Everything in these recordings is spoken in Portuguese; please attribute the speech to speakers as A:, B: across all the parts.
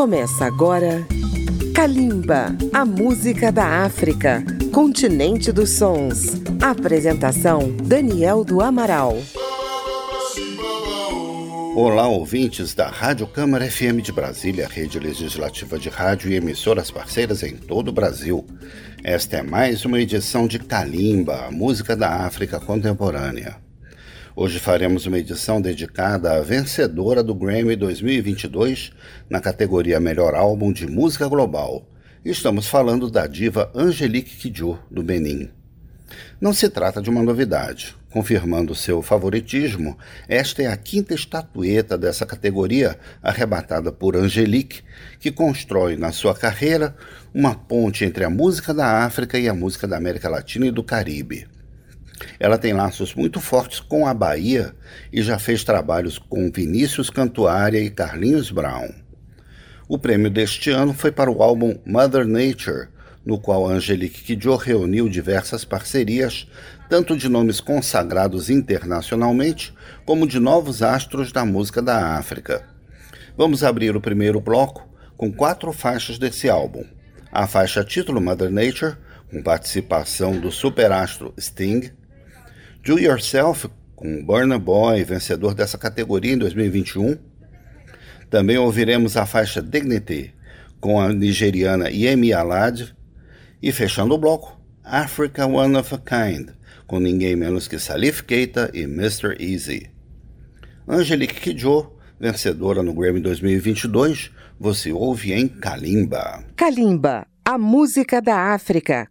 A: Começa agora Kalimba, a música da África, continente dos sons. Apresentação Daniel do Amaral.
B: Olá, ouvintes da Rádio Câmara FM de Brasília, rede legislativa de rádio e emissoras parceiras em todo o Brasil. Esta é mais uma edição de Kalimba, a música da África contemporânea. Hoje faremos uma edição dedicada à vencedora do Grammy 2022 na categoria Melhor Álbum de Música Global. Estamos falando da diva Angelique Kidjo, do Benin. Não se trata de uma novidade. Confirmando seu favoritismo, esta é a quinta estatueta dessa categoria arrebatada por Angelique, que constrói na sua carreira uma ponte entre a música da África e a música da América Latina e do Caribe. Ela tem laços muito fortes com a Bahia e já fez trabalhos com Vinícius Cantuária e Carlinhos Brown. O prêmio deste ano foi para o álbum Mother Nature, no qual Angelique Kidjo reuniu diversas parcerias, tanto de nomes consagrados internacionalmente, como de novos astros da música da África. Vamos abrir o primeiro bloco com quatro faixas desse álbum. A faixa título Mother Nature, com participação do superastro Sting, Do Yourself, com Burna Boy, vencedor dessa categoria em 2021. Também ouviremos a faixa Dignity, com a nigeriana Yemi Alade. E fechando o bloco, Africa One of a Kind, com ninguém menos que Salif Keita e Mr. Easy. Angelique Kidjo, vencedora no Grammy 2022, você ouve em Kalimba.
A: Kalimba, a música da África.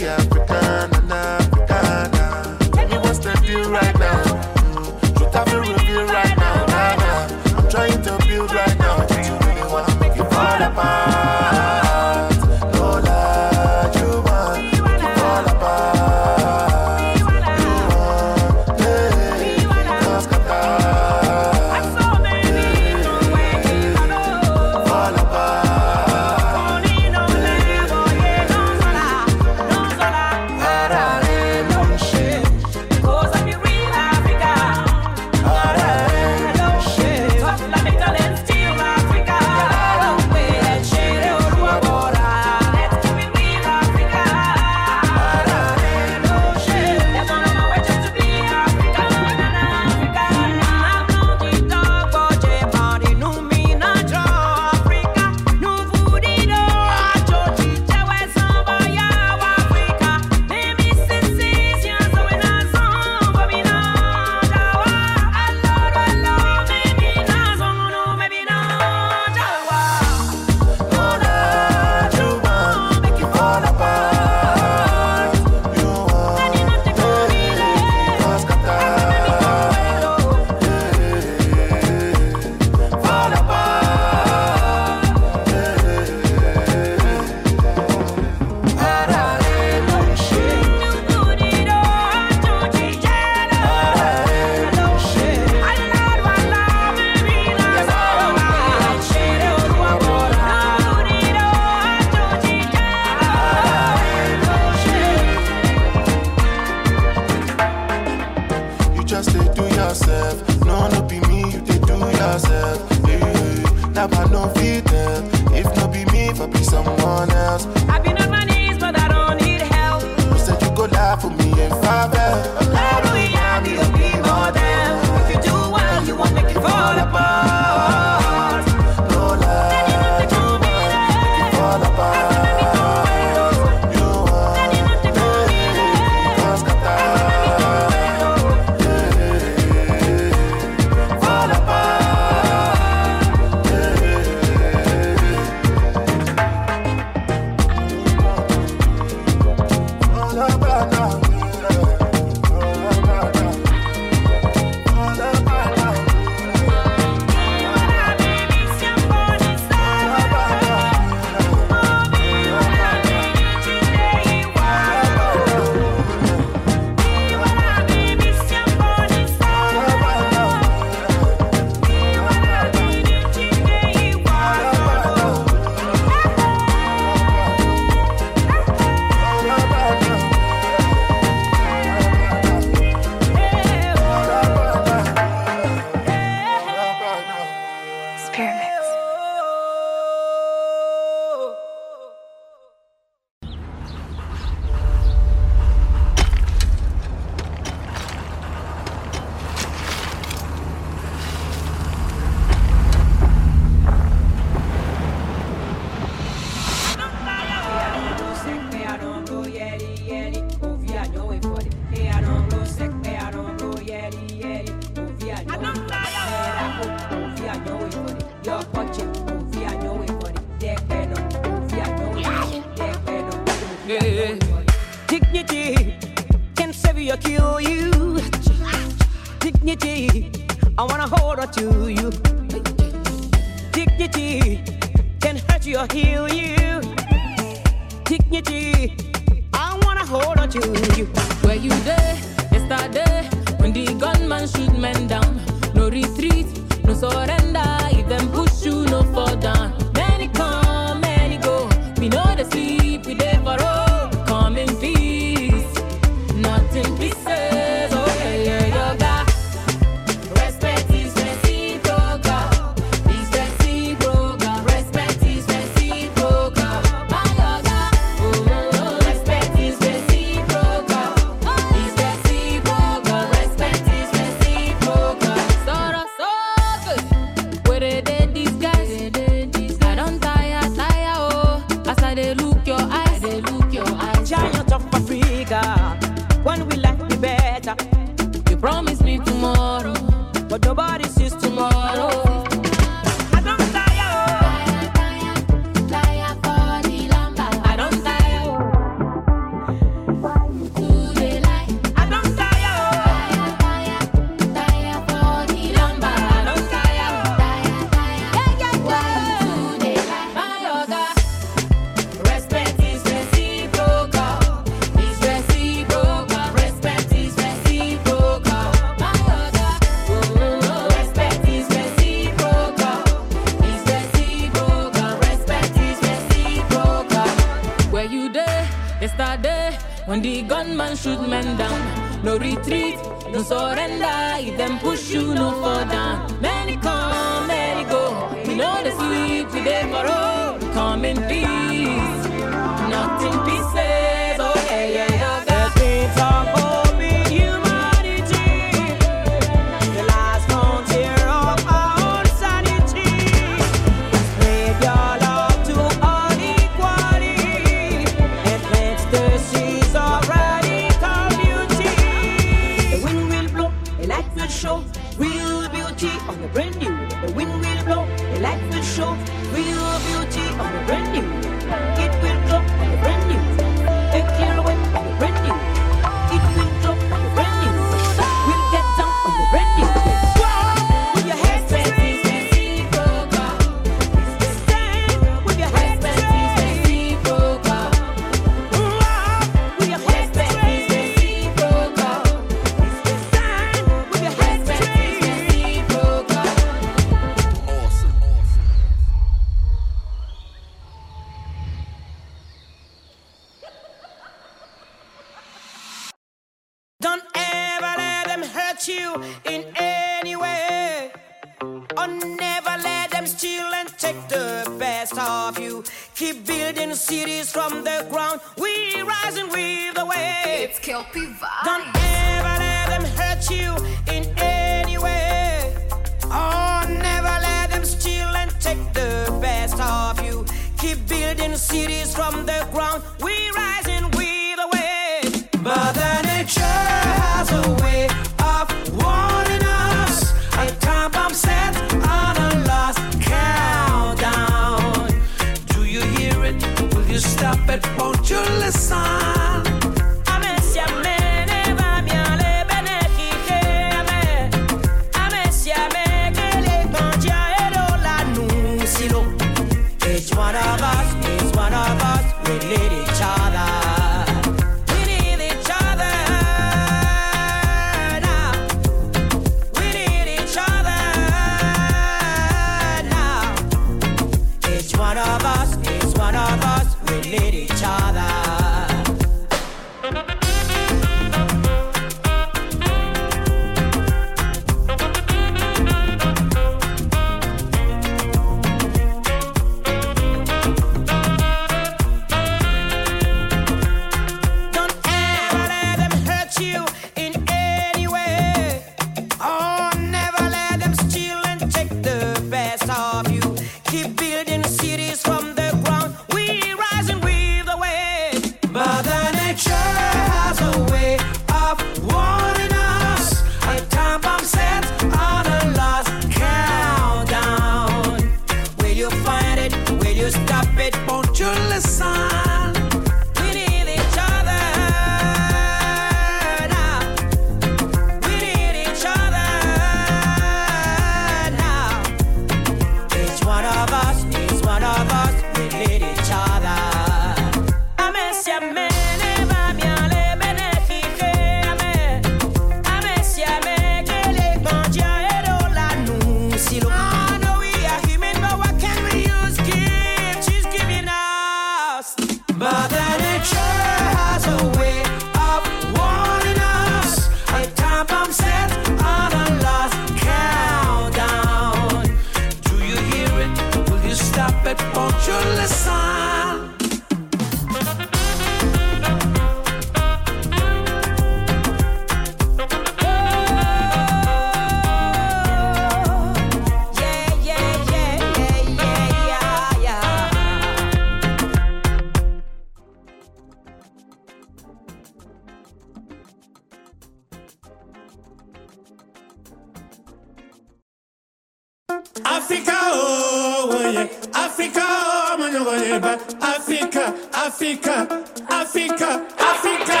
C: Africa,
D: Africa, Africa.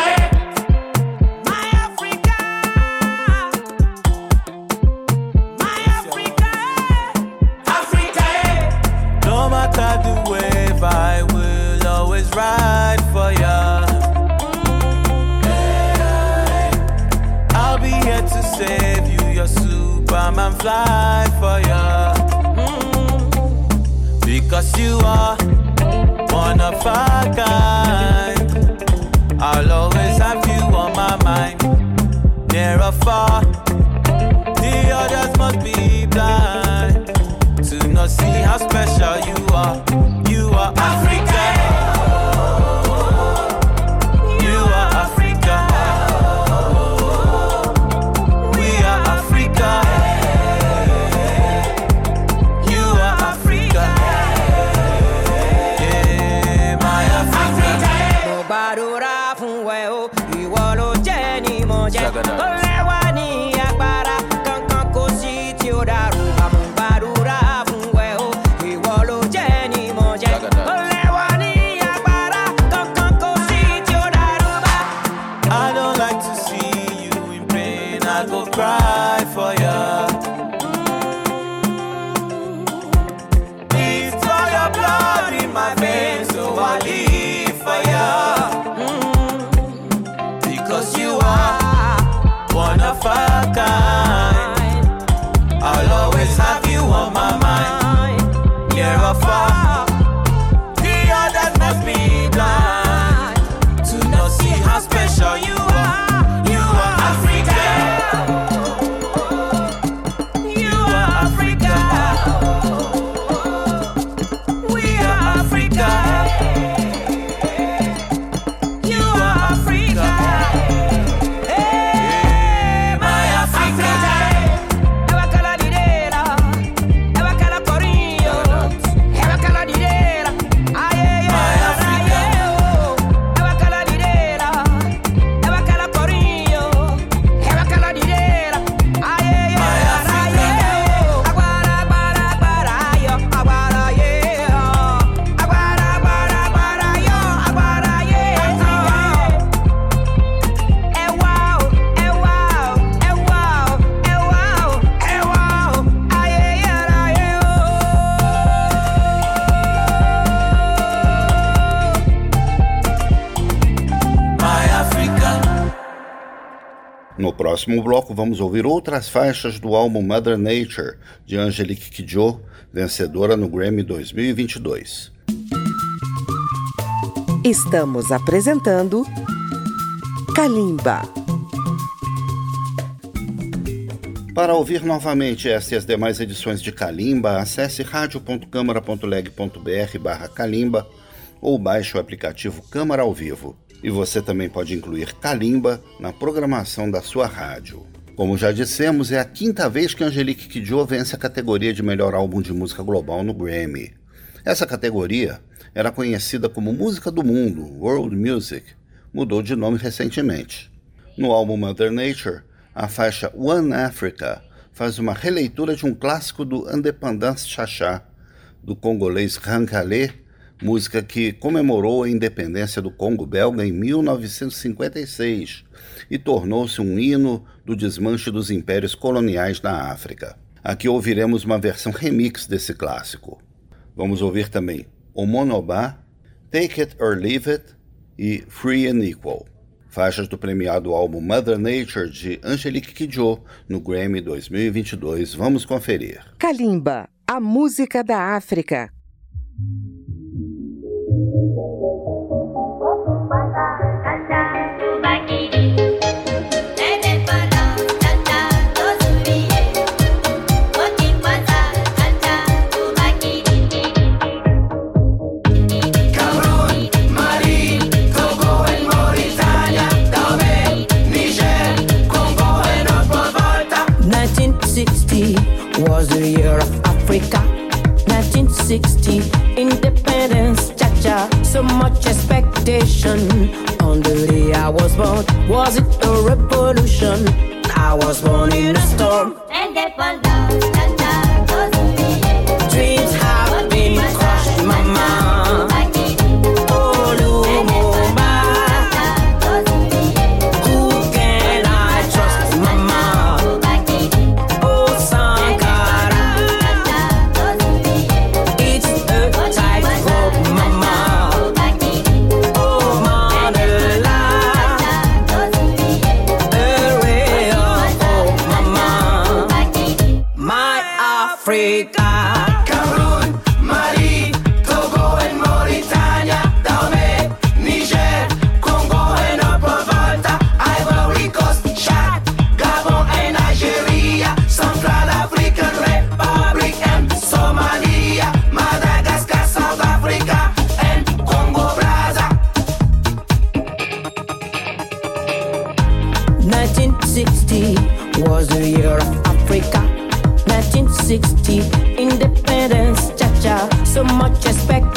C: My Africa, my Africa,
D: Africa. Eh?
E: No matter the wave, I will always ride for ya. I'll be here to save you, your Superman fly for ya. Mm. Because you are one of a kind. I'll always have you on my mind, near or far. The others must be blind to not see how special you
B: próximo bloco, vamos ouvir outras faixas do álbum Mother Nature, de Angelique Kidjo, vencedora no Grammy 2022.
A: Estamos apresentando Kalimba.
B: Para ouvir novamente esta e as demais edições de Kalimba, acesse radio.câmara.leg.br barra Kalimba ou baixe o aplicativo Câmara ao Vivo. E você também pode incluir Kalimba na programação da sua rádio. Como já dissemos, é a quinta vez que Angelique Kidjo vence a categoria de melhor álbum de música global no Grammy. Essa categoria era conhecida como Música do Mundo, World Music, mudou de nome recentemente. No álbum Mother Nature, a faixa One Africa faz uma releitura de um clássico do Independance Chachá, do congolês Rankale, música que comemorou a independência do Congo belga em 1956 e tornou-se um hino do desmanche dos impérios coloniais na África. Aqui ouviremos uma versão remix desse clássico. Vamos ouvir também O Monobá, Take It or Leave It e Free and Equal, faixas do premiado álbum Mother Nature de Angelique Kidjo no Grammy 2022. Vamos conferir.
A: Kalimba, a música da África.
F: was the year of Africa. 1960, independence, cha cha. So much expectation. On the day I was born, was it a revolution? I was born in a storm.
G: And they fall down. cabrón, marido.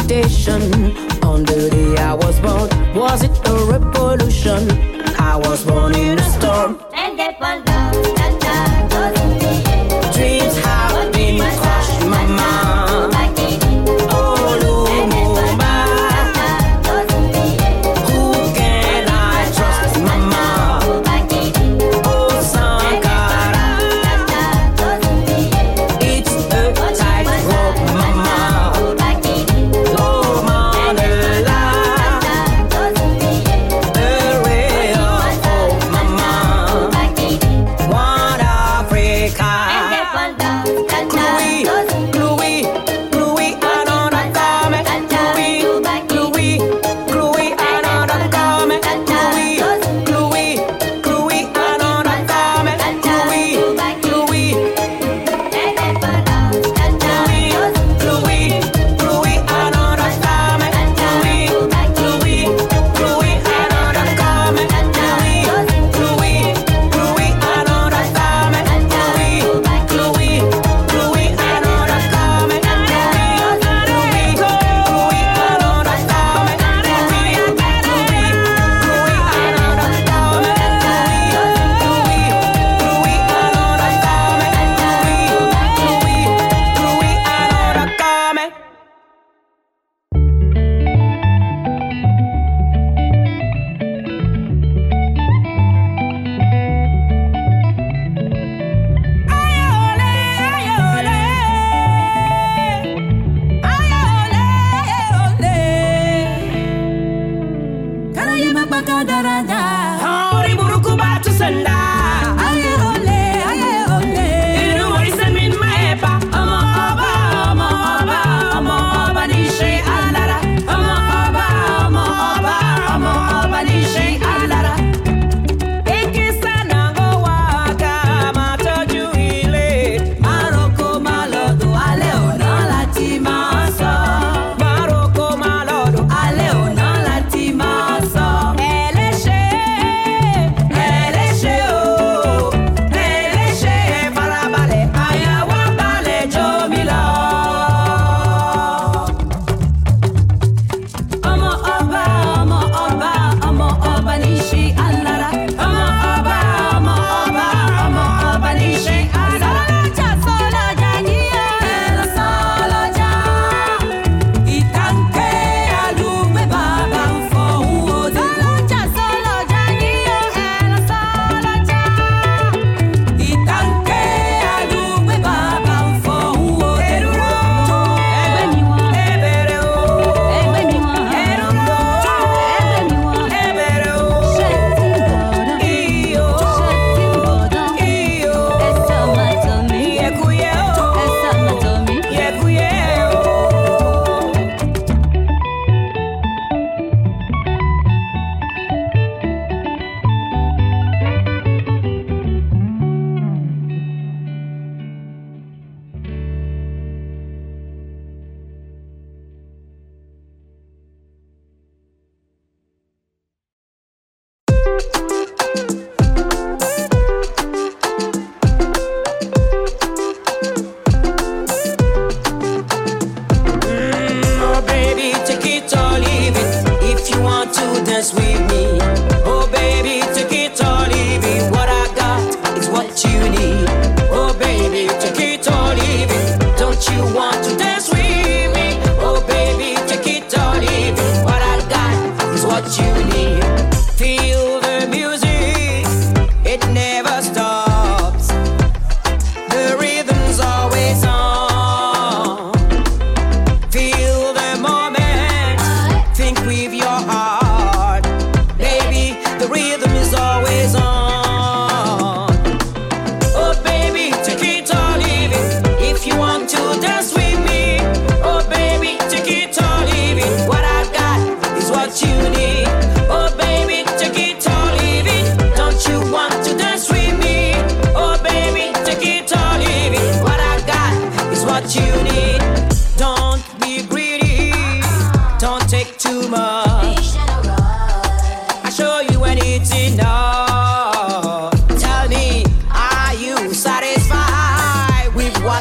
G: Station.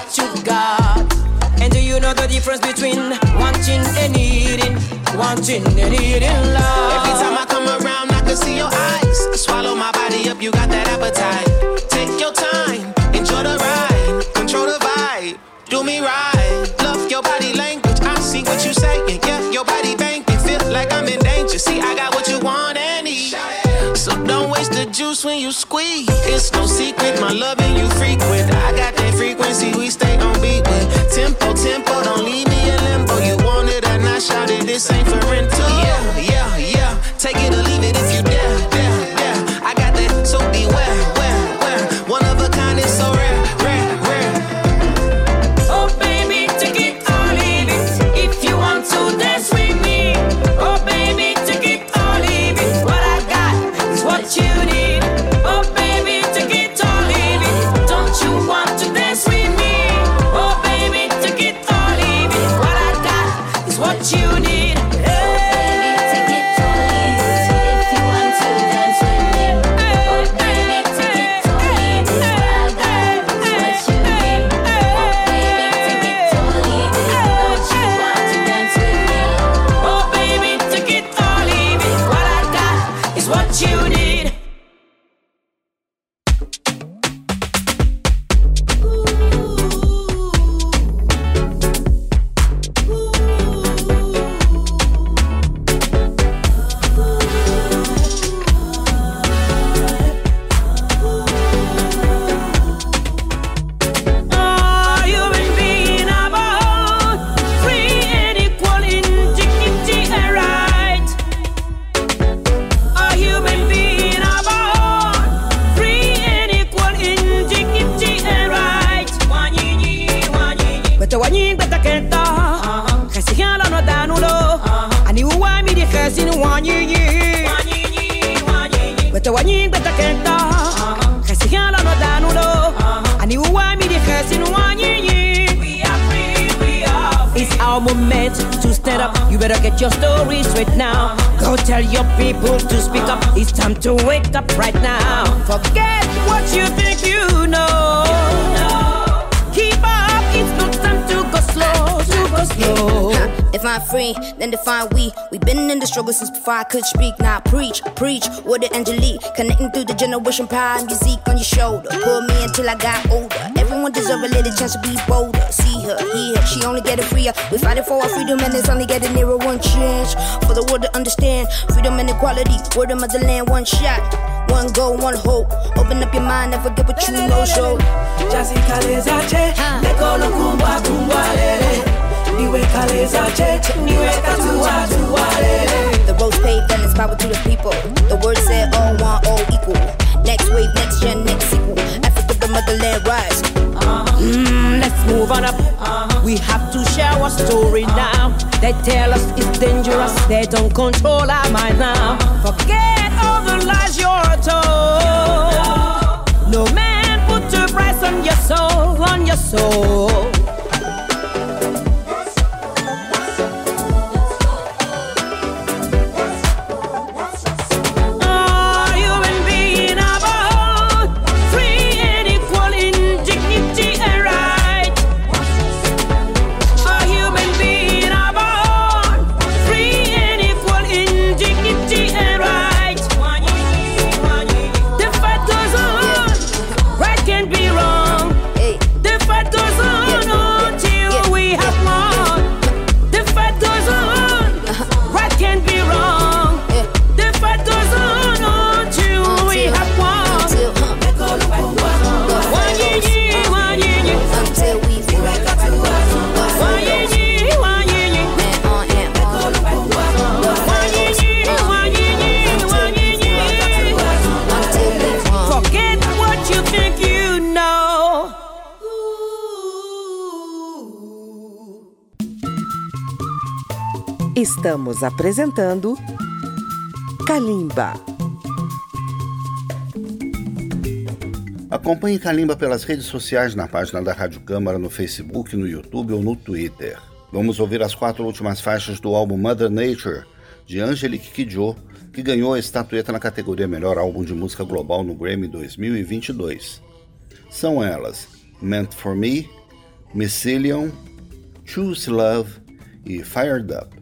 G: What you got? And do you know the difference between wanting and needing? Wanting and needing love.
H: Every time I come around, I can see your eyes. Swallow my body up, you got that appetite. Take your time, enjoy the ride, control the vibe, do me right. Love your body language, I see what you're saying. Yeah, your body banking, feel like I'm in danger. See, I got what you want and need. So don't waste the juice when you squeeze. It's no secret, my loving you frequent. I frequency, we stay on beat with. Tempo, tempo, don't leave me in limbo. You want it or not, shout this ain't for rental. Yeah, yeah, yeah. Take it or
G: better get your story straight now. Go tell your people to speak up. It's time to wake up right now. Forget what you think you know. Keep up, it's not time to go slow, to go slow.
I: If I'm free, then define we. We've been in the struggle since before I could speak. Now preach, preach, with the Angelique. Connecting through the generation power, music on your shoulder. Pull me until I got older. Everyone deserve a little chance to be bolder. See her, hear her, she only getting freer. We fighting for our freedom and it's only getting nearer one chance. For the world to understand freedom and equality. Word of motherland, one shot. One goal, one hope. Open up your mind, never get what you know. So,
J: Jazzy kalezache, lekolo kumbwa kumbwa lele. Eh, eh. Niwe kalezache, niwe katua tua lele.
I: Eh, the road's paved and it's power to the people. The word said all one, all equal. Next wave, next gen, next sequel. Africa, the motherland rise. Uh-huh.
G: Mm, let's move on up. Uh-huh. We have to share our story uh-huh. now. They tell us it's dangerous. They don't control our mind now. Forget all the lies you're told. No man put a price on your soul, on your soul.
A: Estamos apresentando Kalimba.
B: Acompanhe Kalimba pelas redes sociais na página da Rádio Câmara, no Facebook, no YouTube ou no Twitter. Vamos ouvir as quatro últimas faixas do álbum Mother Nature, de Angelique Kidjo, que ganhou a estatueta na categoria Melhor Álbum de Música Global no Grammy 2022. São elas Meant for Me, Mycelium, Choose Love e Fired Up.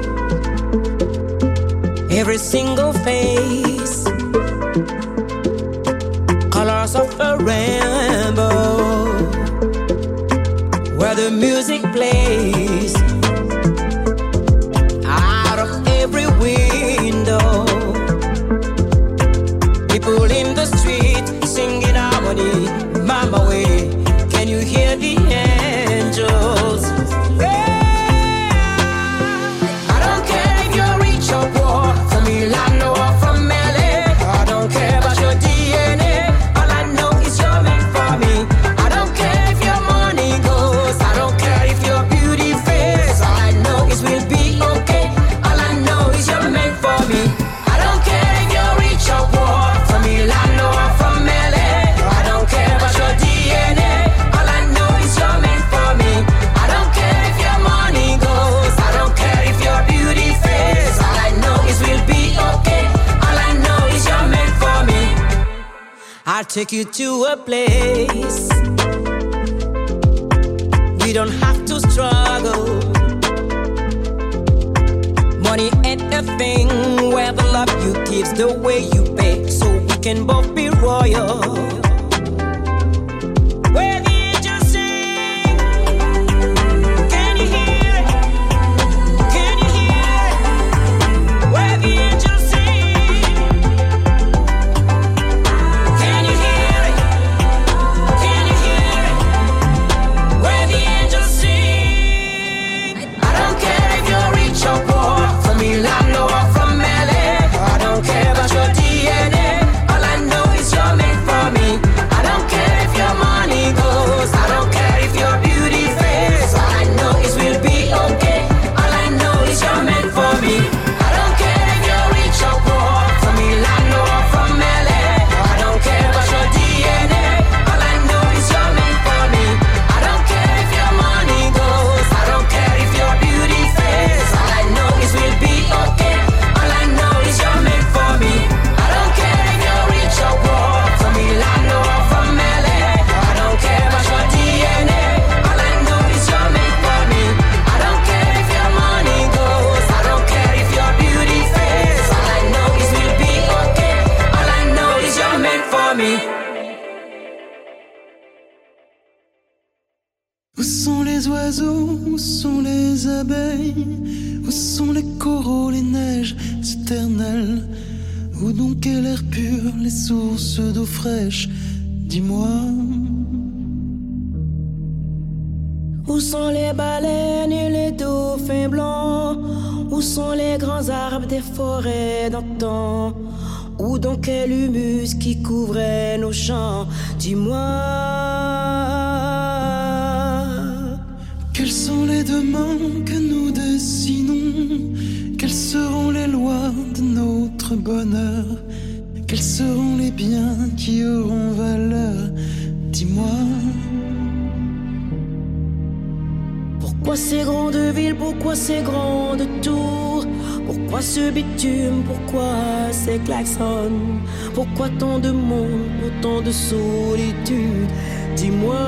G: every single face. Colors of a rainbow, where the music plays. take you to a place we don't have to struggle. Money ain't a thing where the love you give's the way you pay, so we can both be royal.
K: Dis-moi,
G: pourquoi ces grandes villes, pourquoi ces grandes tours? Pourquoi ce bitume, pourquoi ces klaxons? Pourquoi tant de monde, autant de solitude? Dis-moi,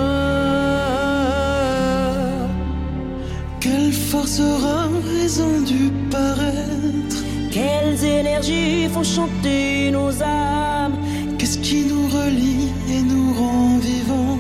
K: quelle force aura raison du paraître?
G: Quelles énergies font chanter nos âmes?
K: Qu'est-ce qui nous relie et nous rend vivants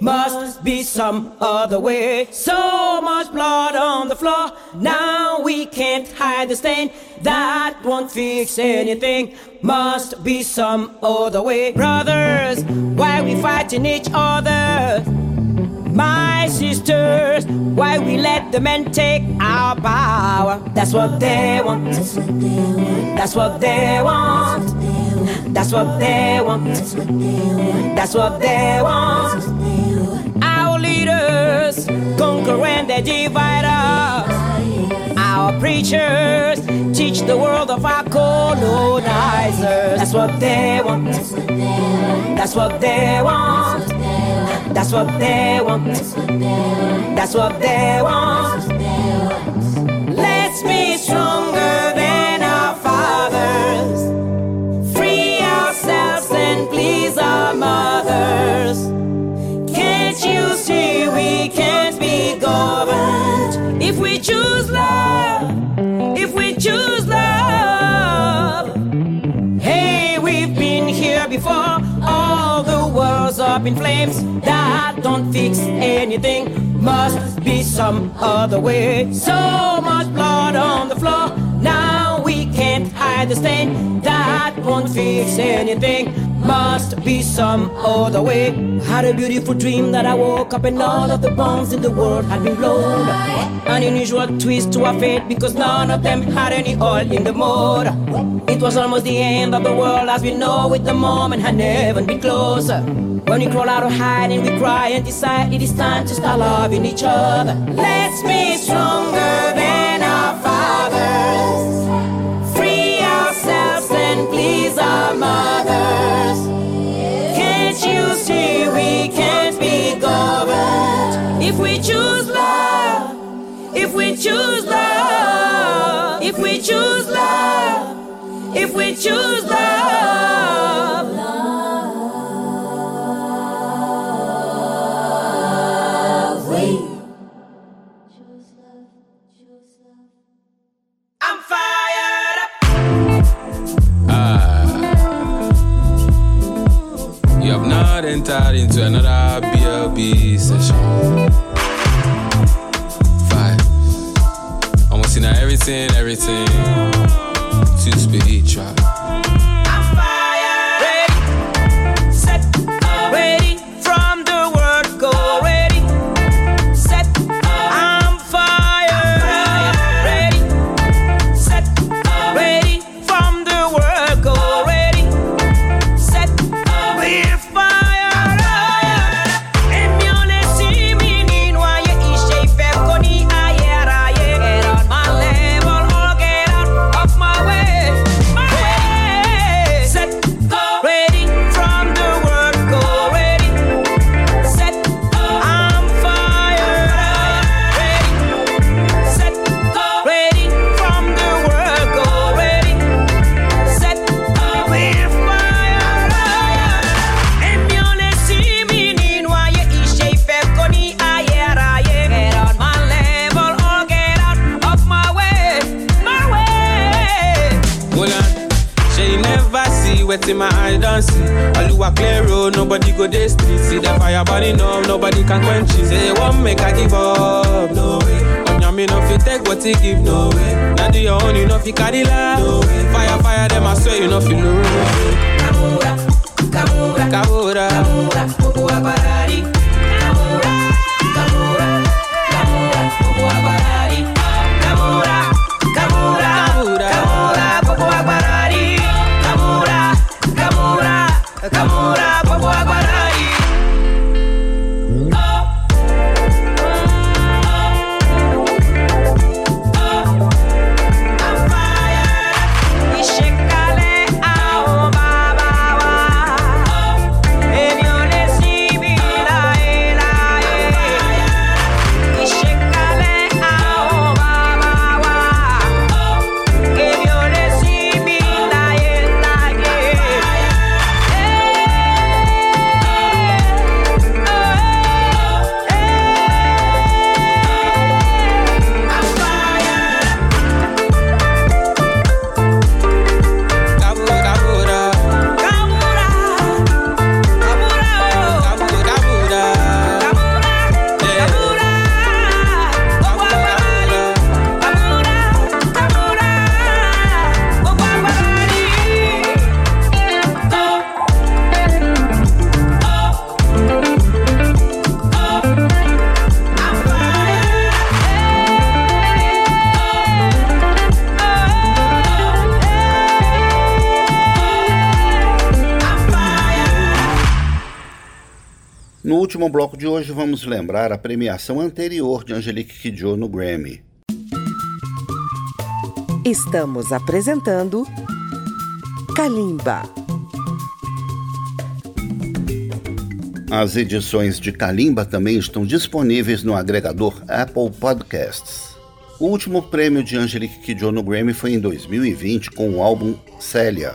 G: Must be some other way. So much blood on the floor. Now we can't hide the stain. That won't fix anything. Must be some other way. Brothers, why we fighting each other? My sisters, why we let the men take our power? That's what they want. That's what they want. That's what they want. That's what they want. That's what they want. Our leaders conquer and they divide us. Our preachers teach the world of our colonizers. That's what they want. That's what they want. That's what they want. That's what they want. Let's be stronger up in flames. That don't fix anything. Must be some other way. So much blood stain. That won't fix anything. Must be some other way. Had a beautiful dream that I woke up and all of the bombs in the world had been blown. An unusual twist to our fate because none of them had any oil in the motor. It was almost the end of the world as we know it. The moment had never been closer. When we crawl out of hiding, we cry and decide it is time to start loving each other. Let's be stronger than our fathers. If we choose love? If we choose love, if we choose love, if we choose love. Love, we I'm fired up.
E: Ah. You have not entered into another
B: último bloco de hoje, vamos lembrar a premiação anterior de Angelique Kidjo no Grammy.
A: Estamos apresentando Kalimba.
B: As edições de Kalimba também estão disponíveis no agregador Apple Podcasts. O último prêmio de Angelique Kidjo no Grammy foi em 2020 com o álbum Célia,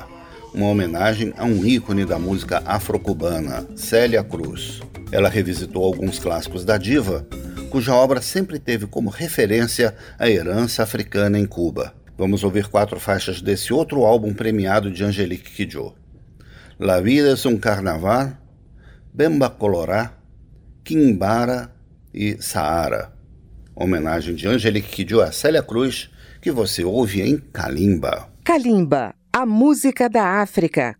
B: uma homenagem a um ícone da música afro-cubana, Célia Cruz. Ela revisitou alguns clássicos da diva, cuja obra sempre teve como referência a herança africana em Cuba. Vamos ouvir quatro faixas desse outro álbum premiado de Angelique Kidjo. La Vida es un Carnaval, Bemba Colorá, Quimbara e Saara. Homenagem de Angelique Kidjo a Célia Cruz, que você ouve em Kalimba.
A: Kalimba, a música da África.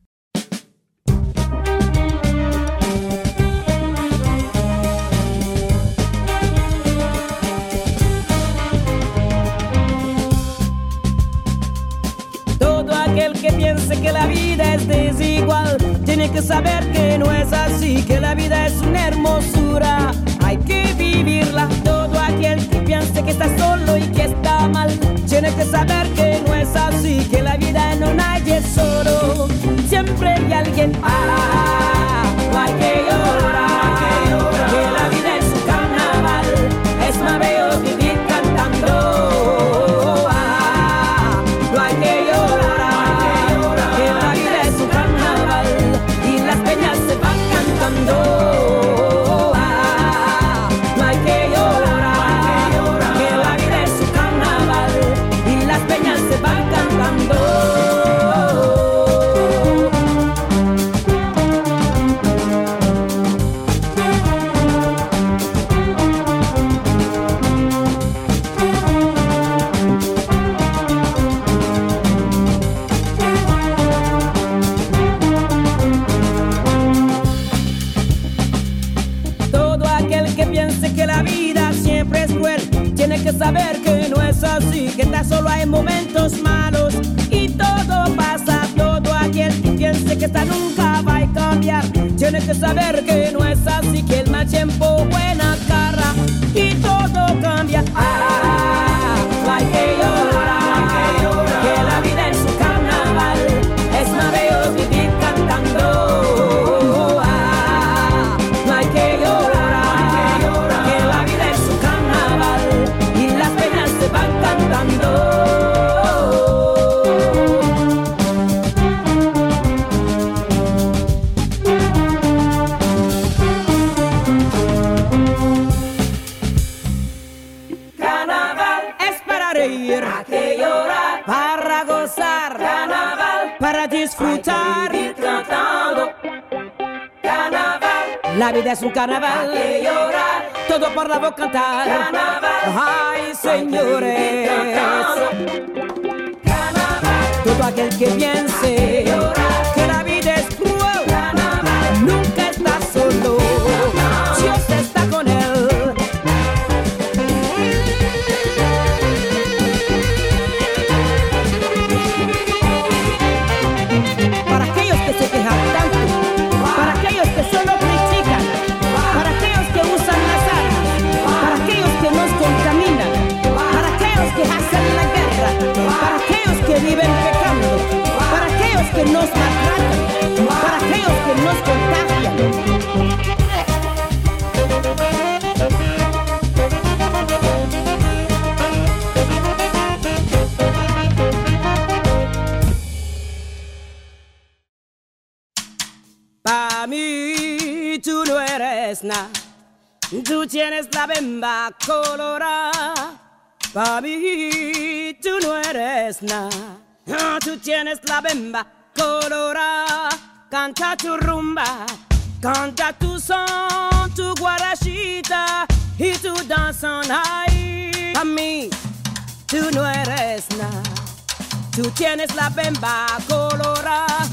G: Que la vida es desigual tiene que saber que no es así, que la vida es una hermosura, hay que vivirla. Todo aquel que piense que está solo y que está mal tiene que saber que no es así, que la vida no nadie solo, siempre hay alguien. Ah, que saber que no es así, que el mal tiempo vida es un carnaval. que llorar, todo por la voz cantar. Carnaval, ay señores. Carnaval, todo aquel que piense nada, tú tienes la bemba colorada. Pa' mí tú no eres nada, tú tienes la bemba colorada. Canta tu rumba, canta tu son, tu guarachita y tu danzón ahí. Pa' mí tú no eres nada, tú tienes la bemba colorada.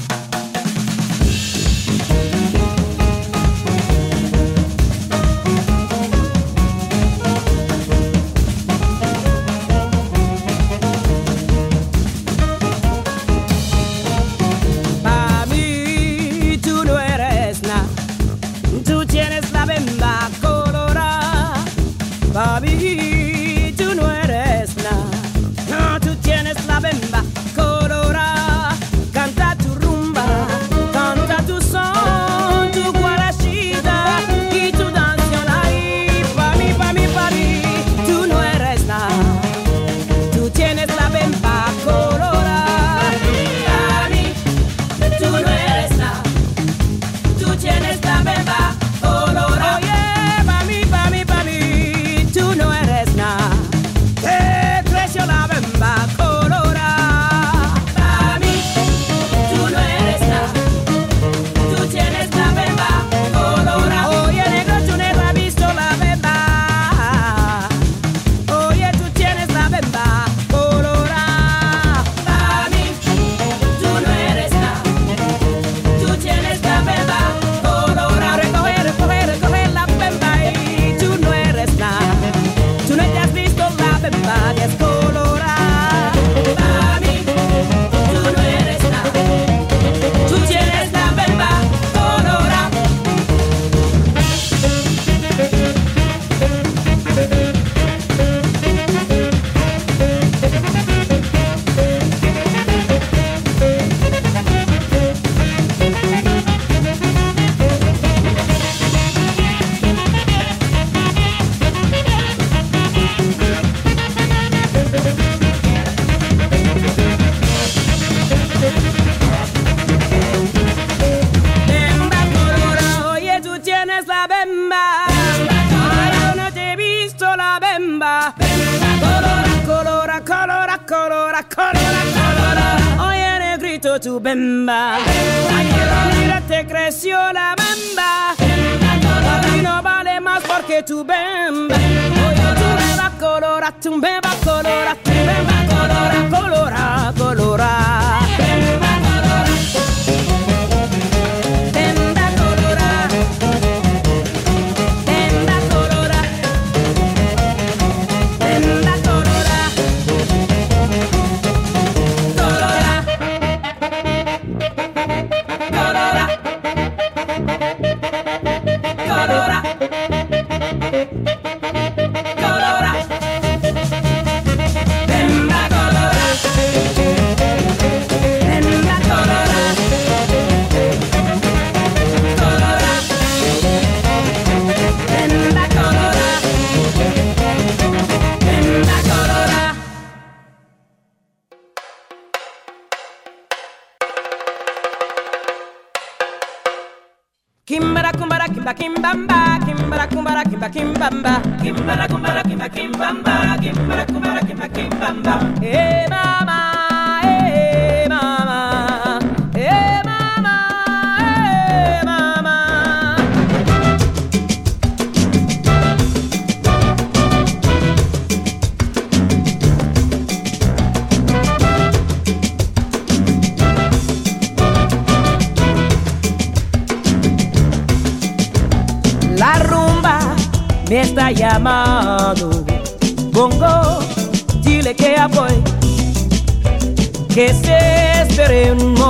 G: kimbamba kimbala kumbala kimba kimbamba kimbala kumbala kimba kimbamba eh amado. Bongo, dile que apoy, que se espere un momento.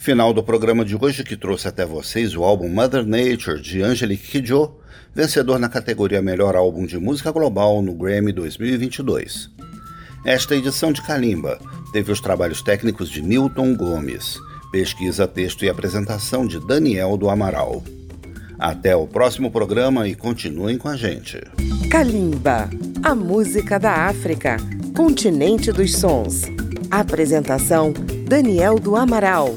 B: Final do programa de hoje que trouxe até vocês o álbum Mother Nature de Angelique Kidjo, vencedor na categoria Melhor Álbum de Música Global no Grammy 2022. Esta edição de Kalimba teve os trabalhos técnicos de Newton Gomes, pesquisa, texto e apresentação de Daniel do Amaral. Até o próximo programa e continuem com a gente.
A: Kalimba, a música da África, continente dos sons. Apresentação Daniel do Amaral.